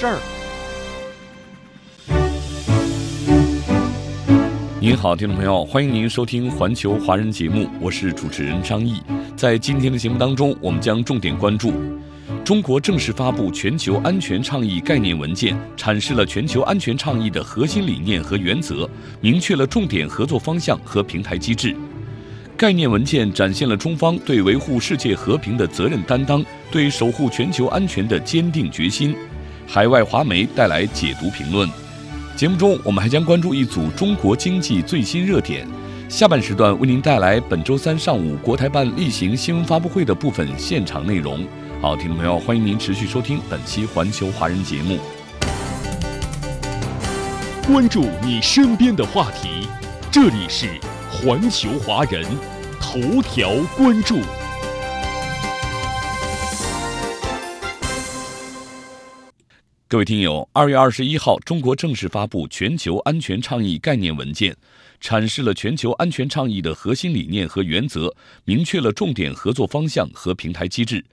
事儿。您好，听众朋友，欢迎您收听环球华人节目，我是主持人张毅。在今天的节目当中，我们将重点关注：中国正式发布全球安全倡议概念文件，阐释了全球安全倡议的核心理念和原则，明确了重点合作方向和平台机制。概念文件展现了中方对维护世界和平的责任担当，对守护全球安全的坚定决心。海外华媒带来解读评论。节目中，我们还将关注一组中国经济最新热点。下半时段为您带来本周三上午国台办例行新闻发布会的部分现场内容。好，听众朋友，欢迎您持续收听本期环球华人节目。关注你身边的话题，这里是环球华人头条关注。各位听友，二月二十一号，中国正式发布全球安全倡议概念文件，阐释了全球安全倡议的核心理念和原则，明确了重点合作方向和平台机制。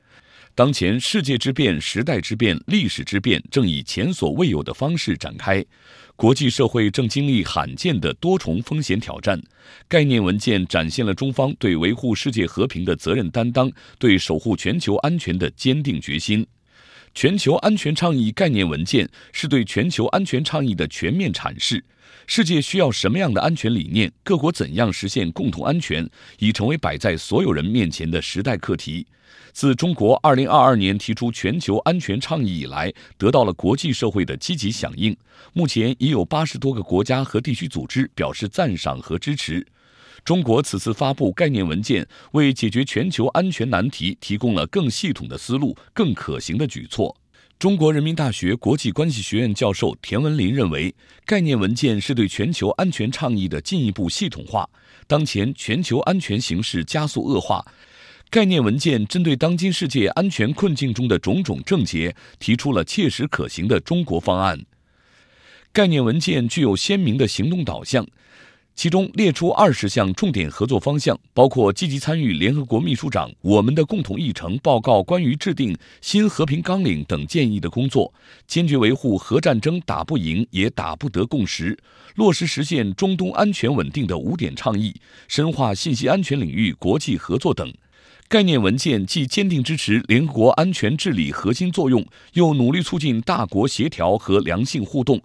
当前世界之变、时代之变、历史之变正以前所未有的方式展开，国际社会正经历罕见的多重风险挑战。概念文件展现了中方对维护世界和平的责任担当，对守护全球安全的坚定决心。全球安全倡议概念文件是对全球安全倡议的全面阐释。世界需要什么样的安全理念？各国怎样实现共同安全？已成为摆在所有人面前的时代课题。自中国2022年提出全球安全倡议以来，得到了国际社会的积极响应。目前已有八十多个国家和地区组织表示赞赏和支持。中国此次发布概念文件，为解决全球安全难题提供了更系统的思路、更可行的举措。中国人民大学国际关系学院教授田文林认为，概念文件是对全球安全倡议的进一步系统化。当前全球安全形势加速恶化，概念文件针对当今世界安全困境中的种种症结，提出了切实可行的中国方案。概念文件具有鲜明的行动导向。其中列出二十项重点合作方向，包括积极参与联合国秘书长“我们的共同议程”报告关于制定新和平纲领等建议的工作，坚决维护核战争打不赢也打不得共识，落实实现中东安全稳定的五点倡议，深化信息安全领域国际合作等。概念文件既坚定支持联合国安全治理核心作用，又努力促进大国协调和良性互动。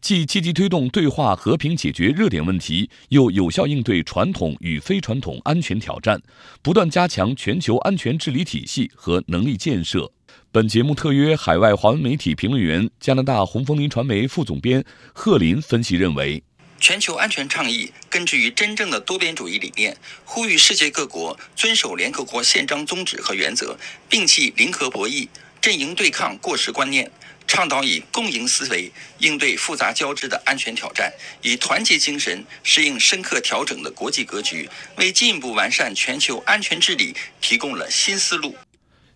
既积极推动对话和平解决热点问题，又有效应对传统与非传统安全挑战，不断加强全球安全治理体系和能力建设。本节目特约海外华文媒体评论员、加拿大红枫林传媒副总编贺林分析认为，全球安全倡议根植于真正的多边主义理念，呼吁世界各国遵守联合国宪章宗旨和原则，摒弃零和博弈、阵营对抗过时观念。倡导以共赢思维应对复杂交织的安全挑战，以团结精神适应深刻调整的国际格局，为进一步完善全球安全治理提供了新思路。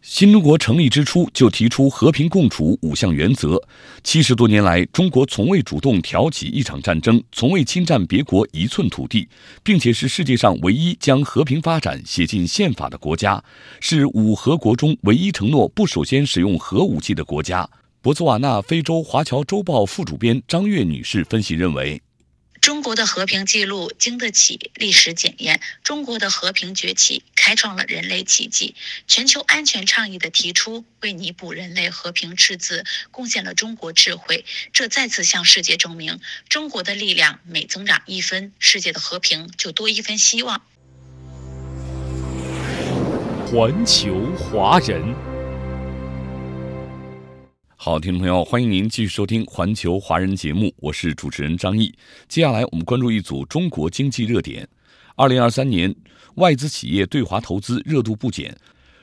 新中国成立之初就提出和平共处五项原则。七十多年来，中国从未主动挑起一场战争，从未侵占别国一寸土地，并且是世界上唯一将和平发展写进宪法的国家，是五核国中唯一承诺不首先使用核武器的国家。博茨瓦纳非洲华侨周报副主编张悦女士分析认为，中国的和平记录经得起历史检验，中国的和平崛起开创了人类奇迹。全球安全倡议的提出，为弥补人类和平赤字贡献了中国智慧。这再次向世界证明，中国的力量每增长一分，世界的和平就多一分希望。环球华人。好，听众朋友，欢迎您继续收听《环球华人》节目，我是主持人张毅。接下来我们关注一组中国经济热点。二零二三年，外资企业对华投资热度不减。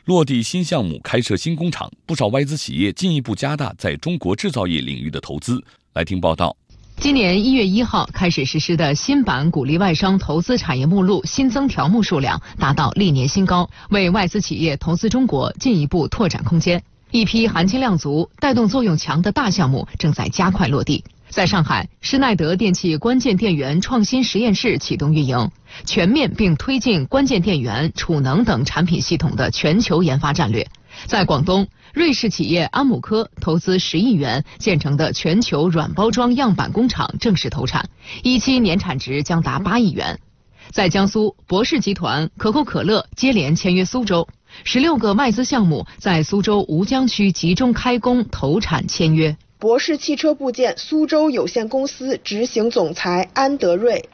落地新项目、开设新工厂，不少外资企业进一步加大在中国制造业领域的投资。来听报道。今年一月一号开始实施的新版鼓励外商投资产业目录新增条目数量达到历年新高，为外资企业投资中国进一步拓展空间。一批含金量足、带动作用强的大项目正在加快落地。在上海，施耐德电器关键电源创新实验室启动运营，全面并推进关键电源、储能等产品系统的全球研发战略。在广东，瑞士企业安姆科投资十亿元建成的全球软包装样板工厂正式投产，一期年产值将达八亿元。在江苏，博世集团、可口可乐接连签约苏州，十六个外资项目在苏州吴江区集中开工投产签约。博世汽车部件苏州有限公司执行总裁安德瑞。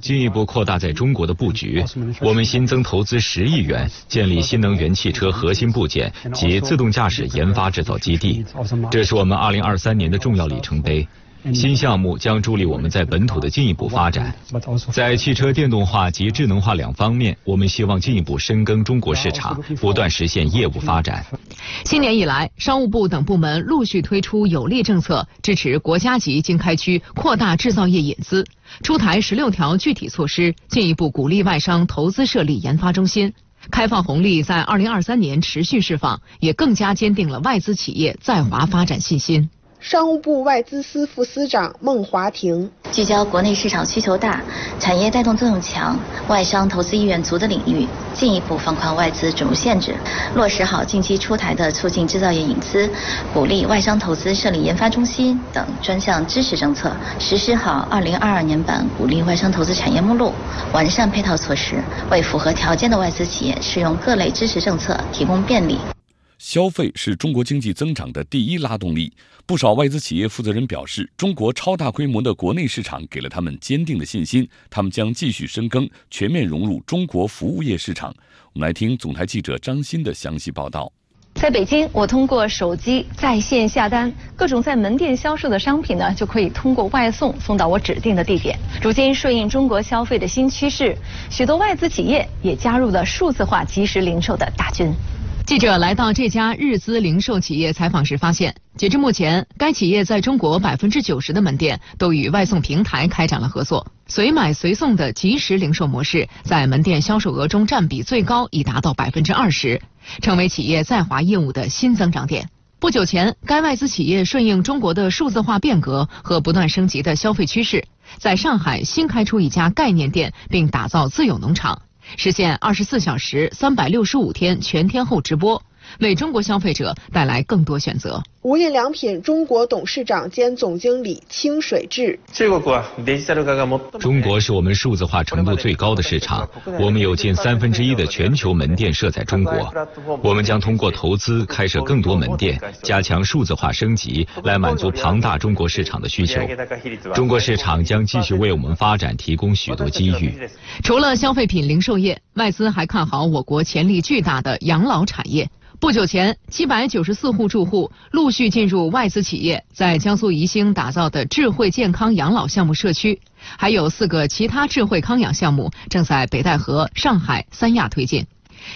进一步扩大在中国的布局，我们新增投资十亿元，建立新能源汽车核心部件及自动驾驶研发制造基地，这是我们二零二三年的重要里程碑。新项目将助力我们在本土的进一步发展。在汽车电动化及智能化两方面，我们希望进一步深耕中国市场，不断实现业务发展。新年以来，商务部等部门陆续推出有力政策，支持国家级经开区扩大制造业引资，出台十六条具体措施，进一步鼓励外商投资设立研发中心。开放红利在二零二三年持续释放，也更加坚定了外资企业在华发展信心。商务部外资司副司长孟华婷聚焦国内市场需求大、产业带动作用强、外商投资意愿足的领域，进一步放宽外资准入限制，落实好近期出台的促进制造业引资、鼓励外商投资设立研发中心等专项支持政策，实施好二零二二年版鼓励外商投资产业目录，完善配套措施，为符合条件的外资企业适用各类支持政策提供便利。消费是中国经济增长的第一拉动力。不少外资企业负责人表示，中国超大规模的国内市场给了他们坚定的信心，他们将继续深耕，全面融入中国服务业市场。我们来听总台记者张鑫的详细报道。在北京，我通过手机在线下单，各种在门店销售的商品呢，就可以通过外送送到我指定的地点。如今，顺应中国消费的新趋势，许多外资企业也加入了数字化即时零售的大军。记者来到这家日资零售企业采访时发现，截至目前，该企业在中国百分之九十的门店都与外送平台开展了合作，随买随送的即时零售模式在门店销售额中占比最高，已达到百分之二十，成为企业在华业务的新增长点。不久前，该外资企业顺应中国的数字化变革和不断升级的消费趋势，在上海新开出一家概念店，并打造自有农场。实现二十四小时、三百六十五天全天候直播，为中国消费者带来更多选择。无印良品中国董事长兼总经理清水智：中国是我们数字化程度最高的市场，我们有近三分之一的全球门店设在中国。我们将通过投资开设更多门店，加强数字化升级，来满足庞大中国市场的需求。中国市场将继续为我们发展提供许多机遇。除了消费品零售业，外资还看好我国潜力巨大的养老产业。不久前，七百九十四户住户陆续进入外资企业在江苏宜兴打造的智慧健康养老项目社区，还有四个其他智慧康养项目正在北戴河、上海、三亚推进。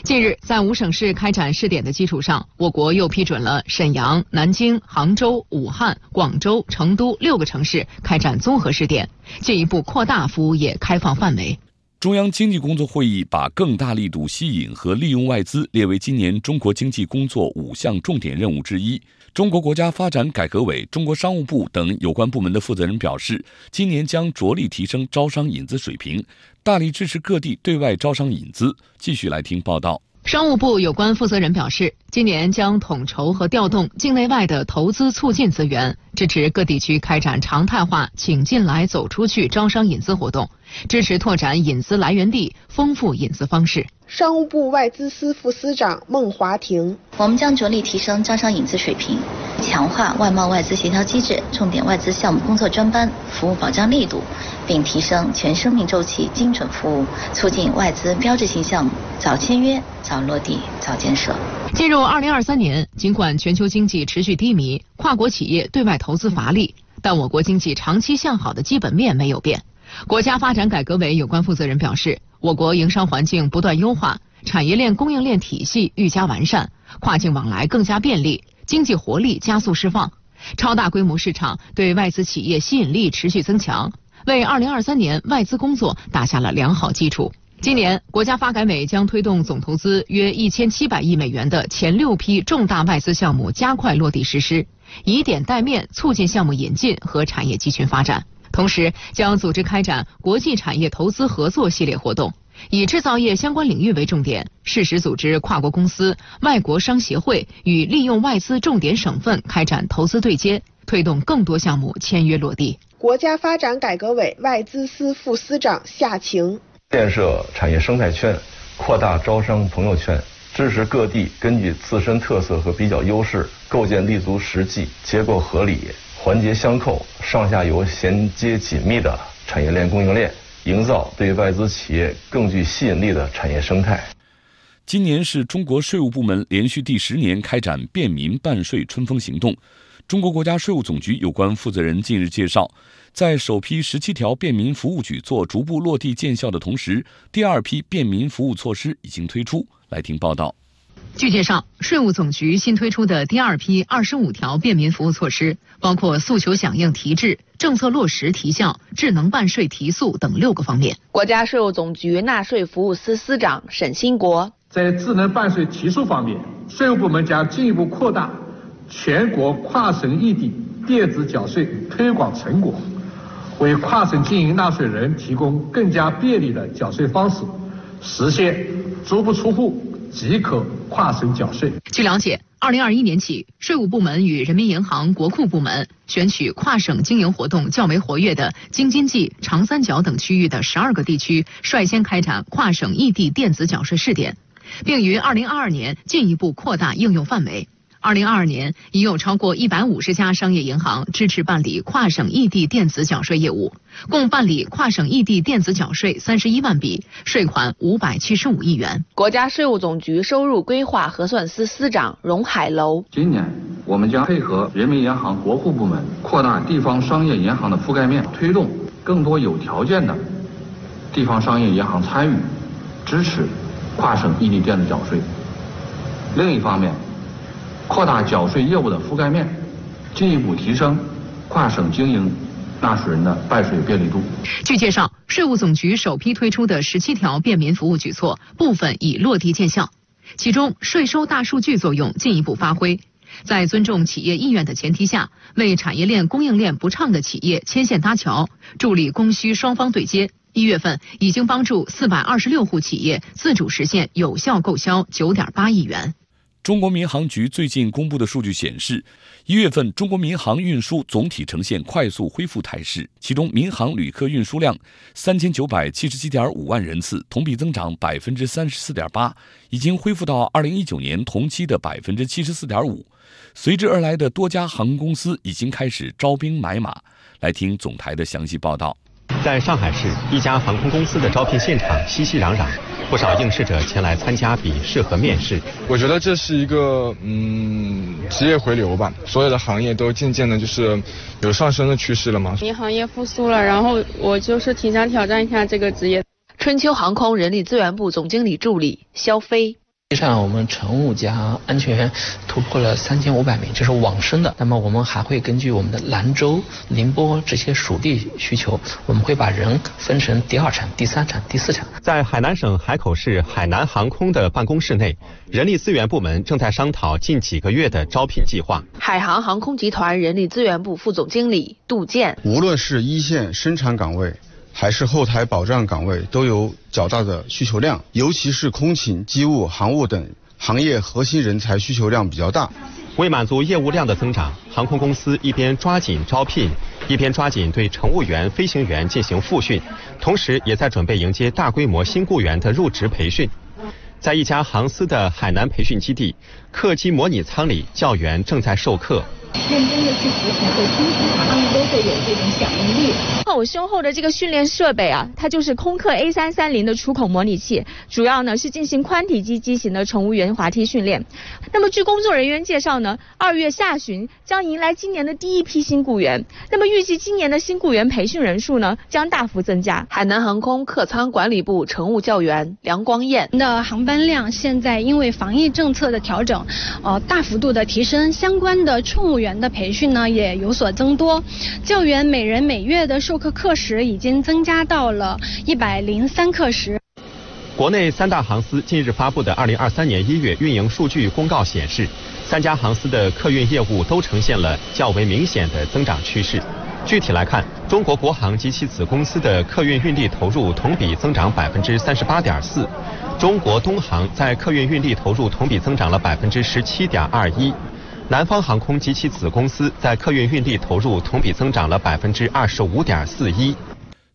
近日，在五省市开展试点的基础上，我国又批准了沈阳、南京、杭州、武汉、广州、成都六个城市开展综合试点，进一步扩大服务业开放范围。中央经济工作会议把更大力度吸引和利用外资列为今年中国经济工作五项重点任务之一。中国国家发展改革委、中国商务部等有关部门的负责人表示，今年将着力提升招商引资水平，大力支持各地对外招商引资。继续来听报道。商务部有关负责人表示，今年将统筹和调动境内外的投资促进资源，支持各地区开展常态化“请进来、走出去”招商引资活动，支持拓展引资来源地，丰富引资方式。商务部外资司副司长孟华婷：我们将着力提升招商引资水平，强化外贸外资协调机制，重点外资项目工作专班服务保障力度。并提升全生命周期精准服务，促进外资标志性项目早签约、早落地、早建设。进入二零二三年，尽管全球经济持续低迷，跨国企业对外投资乏力，但我国经济长期向好的基本面没有变。国家发展改革委有关负责人表示，我国营商环境不断优化，产业链供应链体系愈加完善，跨境往来更加便利，经济活力加速释放，超大规模市场对外资企业吸引力持续增强，为2023年外资工作打下了良好基础。今年，国家发改委将推动总投资约一千七百亿美元的前六批重大外资项目加快落地实施，以点带面促进项目引进和产业集群发展。同时，将组织开展国际产业投资合作系列活动，以制造业相关领域为重点，适时组织跨国公司、外国商协会与利用外资重点省份开展投资对接，推动更多项目签约落地。国家发展改革委外资司副司长夏晴。建设产业生态圈，扩大招商朋友圈，支持各地根据自身特色和比较优势，构建立足实际、结构合理、环节相扣、上下游衔接紧密的产业链供应链，营造对外资企业更具吸引力的产业生态。今年是中国税务部门连续第十年开展便民办税春风行动。中国国家税务总局有关负责人近日介绍。在首批十七条便民服务举措逐步落地见效的同时，第二批便民服务措施已经推出。来听报道。据介绍，税务总局新推出的第二批二十五条便民服务措施，包括诉求响应提质、政策落实提效、智能办税提速等六个方面。国家税务总局纳税服务司司长沈新国在智能办税提速方面，税务部门将进一步扩大全国跨省异地电子缴税推广成果。为跨省经营纳税人提供更加便利的缴税方式，实现足不出户即可跨省缴税。据了解，二零二一年起，税务部门与人民银行、国库部门选取跨省经营活动较为活跃的京津冀、长三角等区域的十二个地区，率先开展跨省异地电子缴税试点，并于二零二二年进一步扩大应用范围。二零二二年，已有超过一百五十家商业银行支持办理跨省异地电子缴税业务，共办理跨省异地电子缴税三十一万笔，税款五百七十五亿元。国家税务总局收入规划核算司司长荣海楼：今年，我们将配合人民银行、国库部门，扩大地方商业银行的覆盖面，推动更多有条件的地方商业银行参与支持跨省异地电子缴税。另一方面，扩大缴税业务的覆盖面，进一步提升跨省经营纳税人的办税便利度。据介绍，税务总局首批推出的十七条便民服务举措，部分已落地见效。其中，税收大数据作用进一步发挥，在尊重企业意愿的前提下，为产业链供应链不畅的企业牵线搭桥，助力供需双方对接。一月份已经帮助四百二十六户企业自主实现有效购销九点八亿元。中国民航局最近公布的数据显示，一月份中国民航运输总体呈现快速恢复态势，其中民航旅客运输量三千九百七十七点五万人次，同比增长百分之三十四点八，已经恢复到二零一九年同期的百分之七十四点五。随之而来的多家航空公司已经开始招兵买马。来听总台的详细报道。在上海市一家航空公司的招聘现场，熙熙攘攘，不少应试者前来参加笔试和面试。我觉得这是一个嗯职业回流吧，所有的行业都渐渐的就是有上升的趋势了嘛。民航业复苏了，然后我就是挺想挑战一下这个职业。春秋航空人力资源部总经理助理肖飞。实际上，我们乘务加安全员突破了三千五百名，这是往生的。那么，我们还会根据我们的兰州、宁波这些属地需求，我们会把人分成第二层、第三层、第四层。在海南省海口市海南航空的办公室内，人力资源部门正在商讨近几个月的招聘计划。海航航空集团人力资源部副总经理杜建，无论是一线生产岗位。还是后台保障岗位都有较大的需求量，尤其是空勤、机务、航务等行业核心人才需求量比较大。为满足业务量的增长，航空公司一边抓紧招聘，一边抓紧对乘务员、飞行员进行复训，同时也在准备迎接大规模新雇员的入职培训。在一家航司的海南培训基地，客机模拟舱里，教员正在授课。认真的去服从和听从，他们都会有这种响应力。看我胸后的这个训练设备啊，它就是空客 A 三三零的出口模拟器，主要呢是进行宽体机机型的乘务员滑梯训练。那么据工作人员介绍呢，二月下旬将迎来今年的第一批新雇员。那么预计今年的新雇员培训人数呢将大幅增加。海南航空客舱管理部乘务教员梁光彦的航班量现在因为防疫政策的调整，呃大幅度的提升，相关的乘务员的培训呢也有所增多。教员每人每月的授课课时已经增加到了一百零三课时。国内三大航司近日发布的二零二三年一月运营数据公告显示，三家航司的客运业务都呈现了较为明显的增长趋势。具体来看，中国国航及其子公司的客运运力投入同比增长百分之三十八点四，中国东航在客运运力投入同比增长了百分之十七点二一，南方航空及其子公司在客运运力投入同比增长了百分之二十五点四一。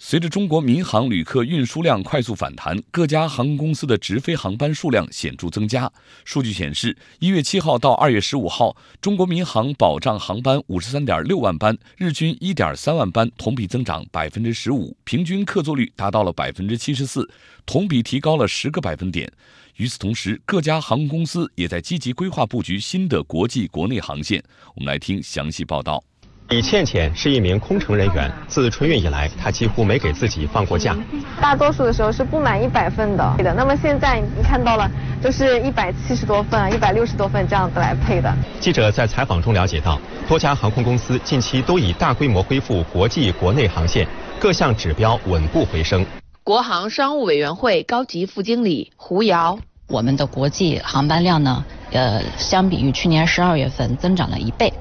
随着中国民航旅客运输量快速反弹，各家航空公司的直飞航班数量显著增加。数据显示，一月七号到二月十五号，中国民航保障航班五十三点六万班，日均一点三万班，同比增长百分之十五，平均客座率达到了百分之七十四，同比提高了十个百分点。与此同时，各家航空公司也在积极规划布局新的国际、国内航线。我们来听详细报道。李倩倩是一名空乘人员，自春运以来，她几乎没给自己放过假。大多数的时候是不满一百份的，对的。那么现在你看到了，就是一百七十多份、一百六十多份这样子来配的。记者在采访中了解到，多家航空公司近期都以大规模恢复国际、国内航线，各项指标稳步回升。国航商务委员会高级副经理胡瑶，我们的国际航班量呢，呃，相比于去年十二月份增长了一倍。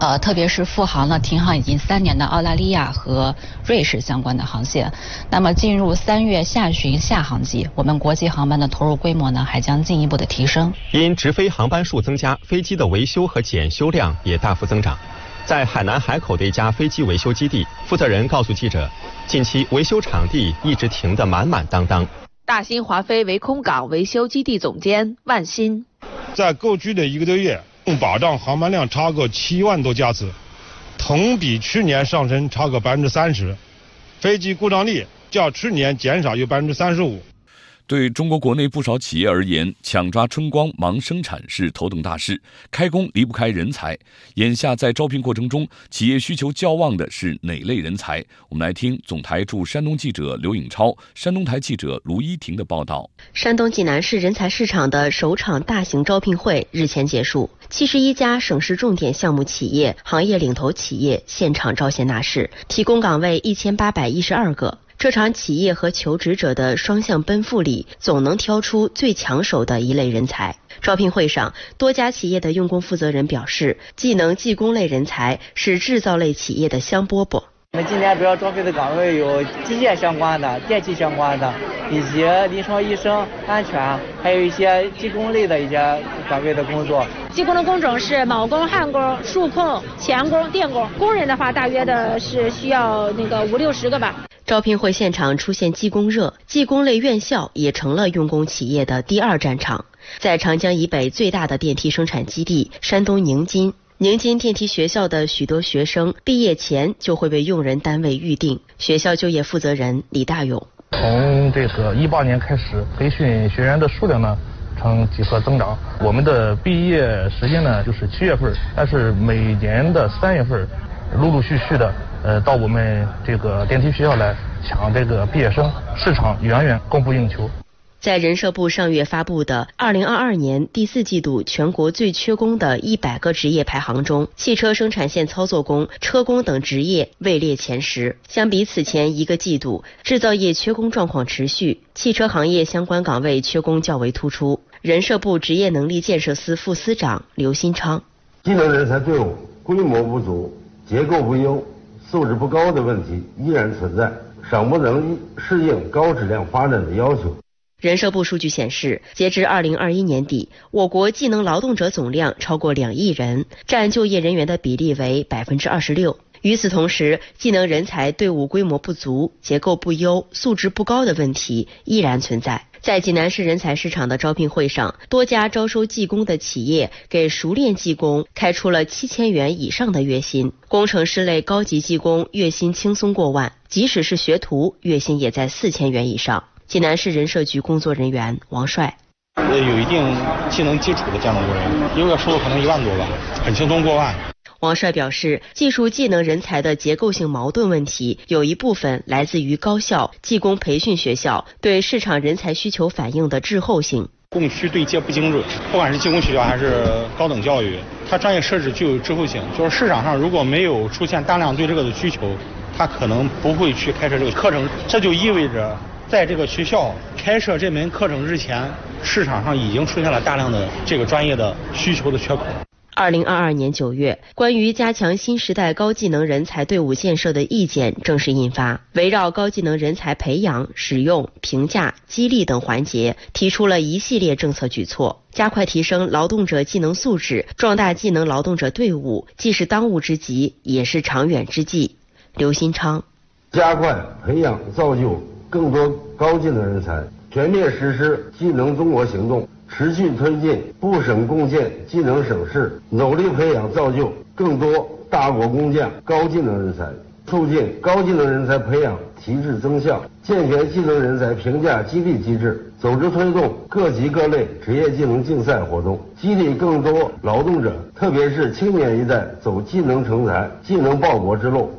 呃，特别是复航了停航已经三年的澳大利亚和瑞士相关的航线，那么进入三月下旬下航季，我们国际航班的投入规模呢还将进一步的提升。因直飞航班数增加，飞机的维修和检修量也大幅增长。在海南海口的一家飞机维修基地，负责人告诉记者，近期维修场地一直停得满满当当。大新华飞为空港维修基地总监万新，在过去的一个多月。保障航班量超过七万多架次，同比去年上升超过百分之三十，飞机故障率较去年减少约百分之三十五。对中国国内不少企业而言，抢抓春光、忙生产是头等大事，开工离不开人才。眼下在招聘过程中，企业需求较旺的是哪类人才？我们来听总台驻山东记者刘颖超、山东台记者卢一婷的报道。山东济南市人才市场的首场大型招聘会日前结束，七十一家省市重点项目企业、行业领头企业现场招贤纳士，提供岗位一千八百一十二个。这场企业和求职者的双向奔赴里，总能挑出最抢手的一类人才。招聘会上，多家企业的用工负责人表示，技能技工类人才是制造类企业的香饽饽。我们今年主要招聘的岗位有机械相关的、电气相关的，以及临床医生、安全，还有一些技工类的一些岗位的工作。技工的工种是铆工、焊工、数控、钳工、电工。工人的话，大约的是需要那个五六十个吧。招聘会现场出现技工热，技工类院校也成了用工企业的第二战场。在长江以北最大的电梯生产基地山东宁津，宁津电梯学校的许多学生毕业前就会被用人单位预定。学校就业负责人李大勇：从这个一八年开始，培训学员的数量呢呈几何增长。我们的毕业时间呢就是七月份，但是每年的三月份，陆陆续续的。呃，到我们这个电梯学校来抢这个毕业生，市场远远供不应求。在人社部上月发布的二零二二年第四季度全国最缺工的一百个职业排行中，汽车生产线操作工、车工等职业位列前十。相比此前一个季度，制造业缺工状况持续，汽车行业相关岗位缺工较为突出。人社部职业能力建设司副司长刘新昌：技能人才队伍规模不足，结构不优。素质不高的问题依然存在，尚不能适应高质量发展的要求。人社部数据显示，截至二零二一年底，我国技能劳动者总量超过两亿人，占就业人员的比例为百分之二十六。与此同时，技能人才队伍规模不足、结构不优、素质不高的问题依然存在。在济南市人才市场的招聘会上，多家招收技工的企业给熟练技工开出了七千元以上的月薪，工程师类高级技工月薪轻松过万，即使是学徒，月薪也在四千元以上。济南市人社局工作人员王帅。呃，有一定技能基础的建筑工人，一个月收入可能一万多吧，很轻松过万。王帅表示，技术技能人才的结构性矛盾问题，有一部分来自于高校、技工培训学校对市场人才需求反应的滞后性。供需对接不精准，不管是技工学校还是高等教育，它专业设置具有滞后性。就是市场上如果没有出现大量对这个的需求，它可能不会去开设这个课程。这就意味着，在这个学校开设这门课程之前，市场上已经出现了大量的这个专业的需求的缺口。二零二二年九月，关于加强新时代高技能人才队伍建设的意见正式印发，围绕高技能人才培养、使用、评价、激励等环节，提出了一系列政策举措，加快提升劳动者技能素质，壮大技能劳动者队伍，既是当务之急，也是长远之计。刘新昌，加快培养造就更多高技能人才，全面实施技能中国行动。持续推进部省共建技能省市，努力培养造就更多大国工匠高技能人才，促进高技能人才培养提质增效，健全技能人才评价激励机制，组织推动各级各类职业技能竞赛活动，激励更多劳动者，特别是青年一代走技能成才、技能报国之路。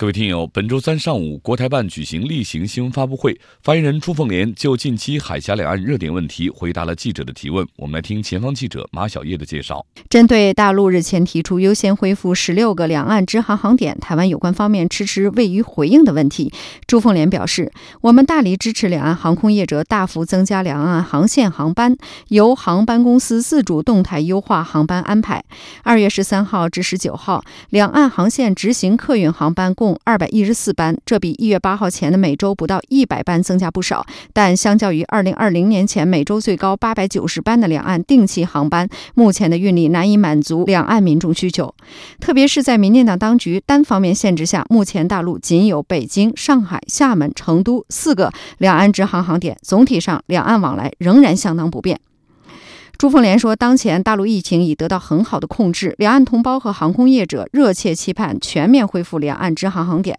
各位听友，本周三上午，国台办举行例行新闻发布会，发言人朱凤莲就近期海峡两岸热点问题回答了记者的提问。我们来听前方记者马小叶的介绍。针对大陆日前提出优先恢复十六个两岸直航航点，台湾有关方面迟迟未予回应的问题，朱凤莲表示，我们大力支持两岸航空业者大幅增加两岸航线航班，由航班公司自主动态优化航班安排。二月十三号至十九号，两岸航线执行客运航班共。共二百一十四班，这比一月八号前的每周不到一百班增加不少。但相较于二零二零年前每周最高八百九十班的两岸定期航班，目前的运力难以满足两岸民众需求。特别是在民进党当局单方面限制下，目前大陆仅有北京、上海、厦门、成都四个两岸直航航点，总体上两岸往来仍然相当不便。朱凤莲说，当前大陆疫情已得到很好的控制，两岸同胞和航空业者热切期盼全面恢复两岸直航航点。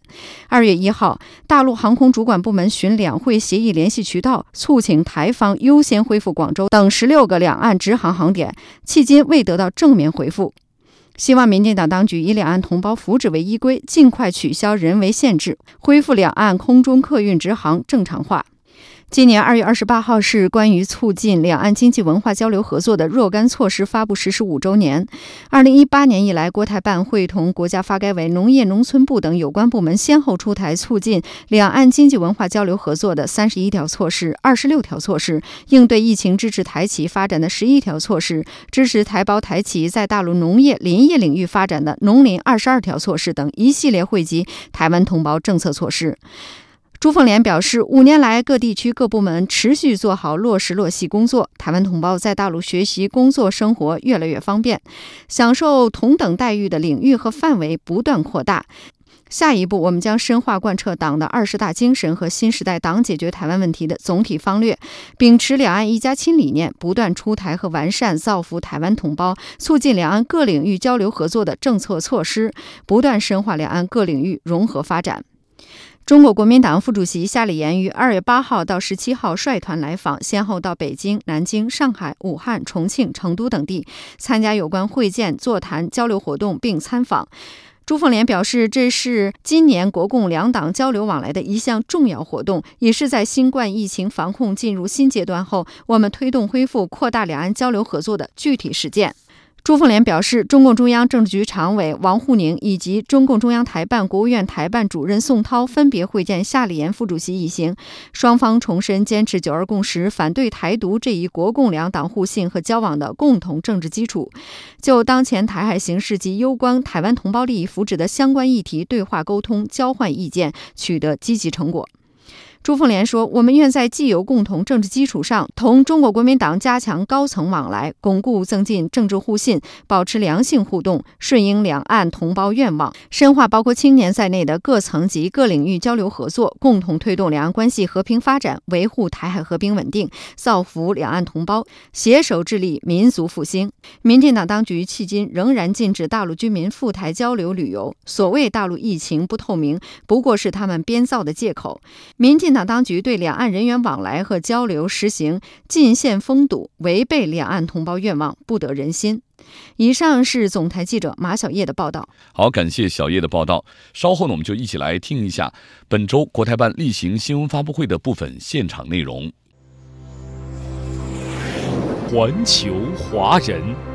二月一号，大陆航空主管部门寻两会协议联系渠道，促请台方优先恢复广州等十六个两岸直航航点，迄今未得到正面回复。希望民进党当局以两岸同胞福祉为依归，尽快取消人为限制，恢复两岸空中客运直航正常化。今年二月二十八号是关于促进两岸经济文化交流合作的若干措施发布实施五周年。二零一八年以来，国台办会同国家发改委、农业农村部等有关部门先后出台促进两岸经济文化交流合作的三十一条措施、二十六条措施，应对疫情支持台企发展的十一条措施，支持台胞台企在大陆农业林业领域发展的农林二十二条措施等一系列惠及台湾同胞政策措施。朱凤莲表示，五年来，各地区各部门持续做好落实落细工作，台湾同胞在大陆学习、工作、生活越来越方便，享受同等待遇的领域和范围不断扩大。下一步，我们将深化贯彻党的二十大精神和新时代党解决台湾问题的总体方略，秉持两岸一家亲理念，不断出台和完善造福台湾同胞、促进两岸各领域交流合作的政策措施，不断深化两岸各领域融合发展。中国国民党副主席夏立言于二月八号到十七号率团来访，先后到北京、南京、上海、武汉、重庆、成都等地参加有关会见、座谈、交流活动，并参访。朱凤莲表示，这是今年国共两党交流往来的一项重要活动，也是在新冠疫情防控进入新阶段后，我们推动恢复、扩大两岸交流合作的具体实践。朱凤莲表示，中共中央政治局常委王沪宁以及中共中央台办、国务院台办主任宋涛分别会见夏立言副主席一行，双方重申坚持九二共识、反对台独这一国共两党互信和交往的共同政治基础，就当前台海形势及攸关台湾同胞利益福祉的相关议题对话沟通、交换意见，取得积极成果。朱凤莲说：“我们愿在既有共同政治基础上，同中国国民党加强高层往来，巩固增进政治互信，保持良性互动，顺应两岸同胞愿望，深化包括青年在内的各层级各领域交流合作，共同推动两岸关系和平发展，维护台海和平稳定，造福两岸同胞，携手致力民族复兴。”民进党当局迄今仍然禁止大陆居民赴台交流旅游，所谓大陆疫情不透明，不过是他们编造的借口。民进进党当局对两岸人员往来和交流实行禁限封堵，违背两岸同胞愿望，不得人心。以上是总台记者马小叶的报道。好，感谢小叶的报道。稍后呢，我们就一起来听一下本周国台办例行新闻发布会的部分现场内容。环球华人。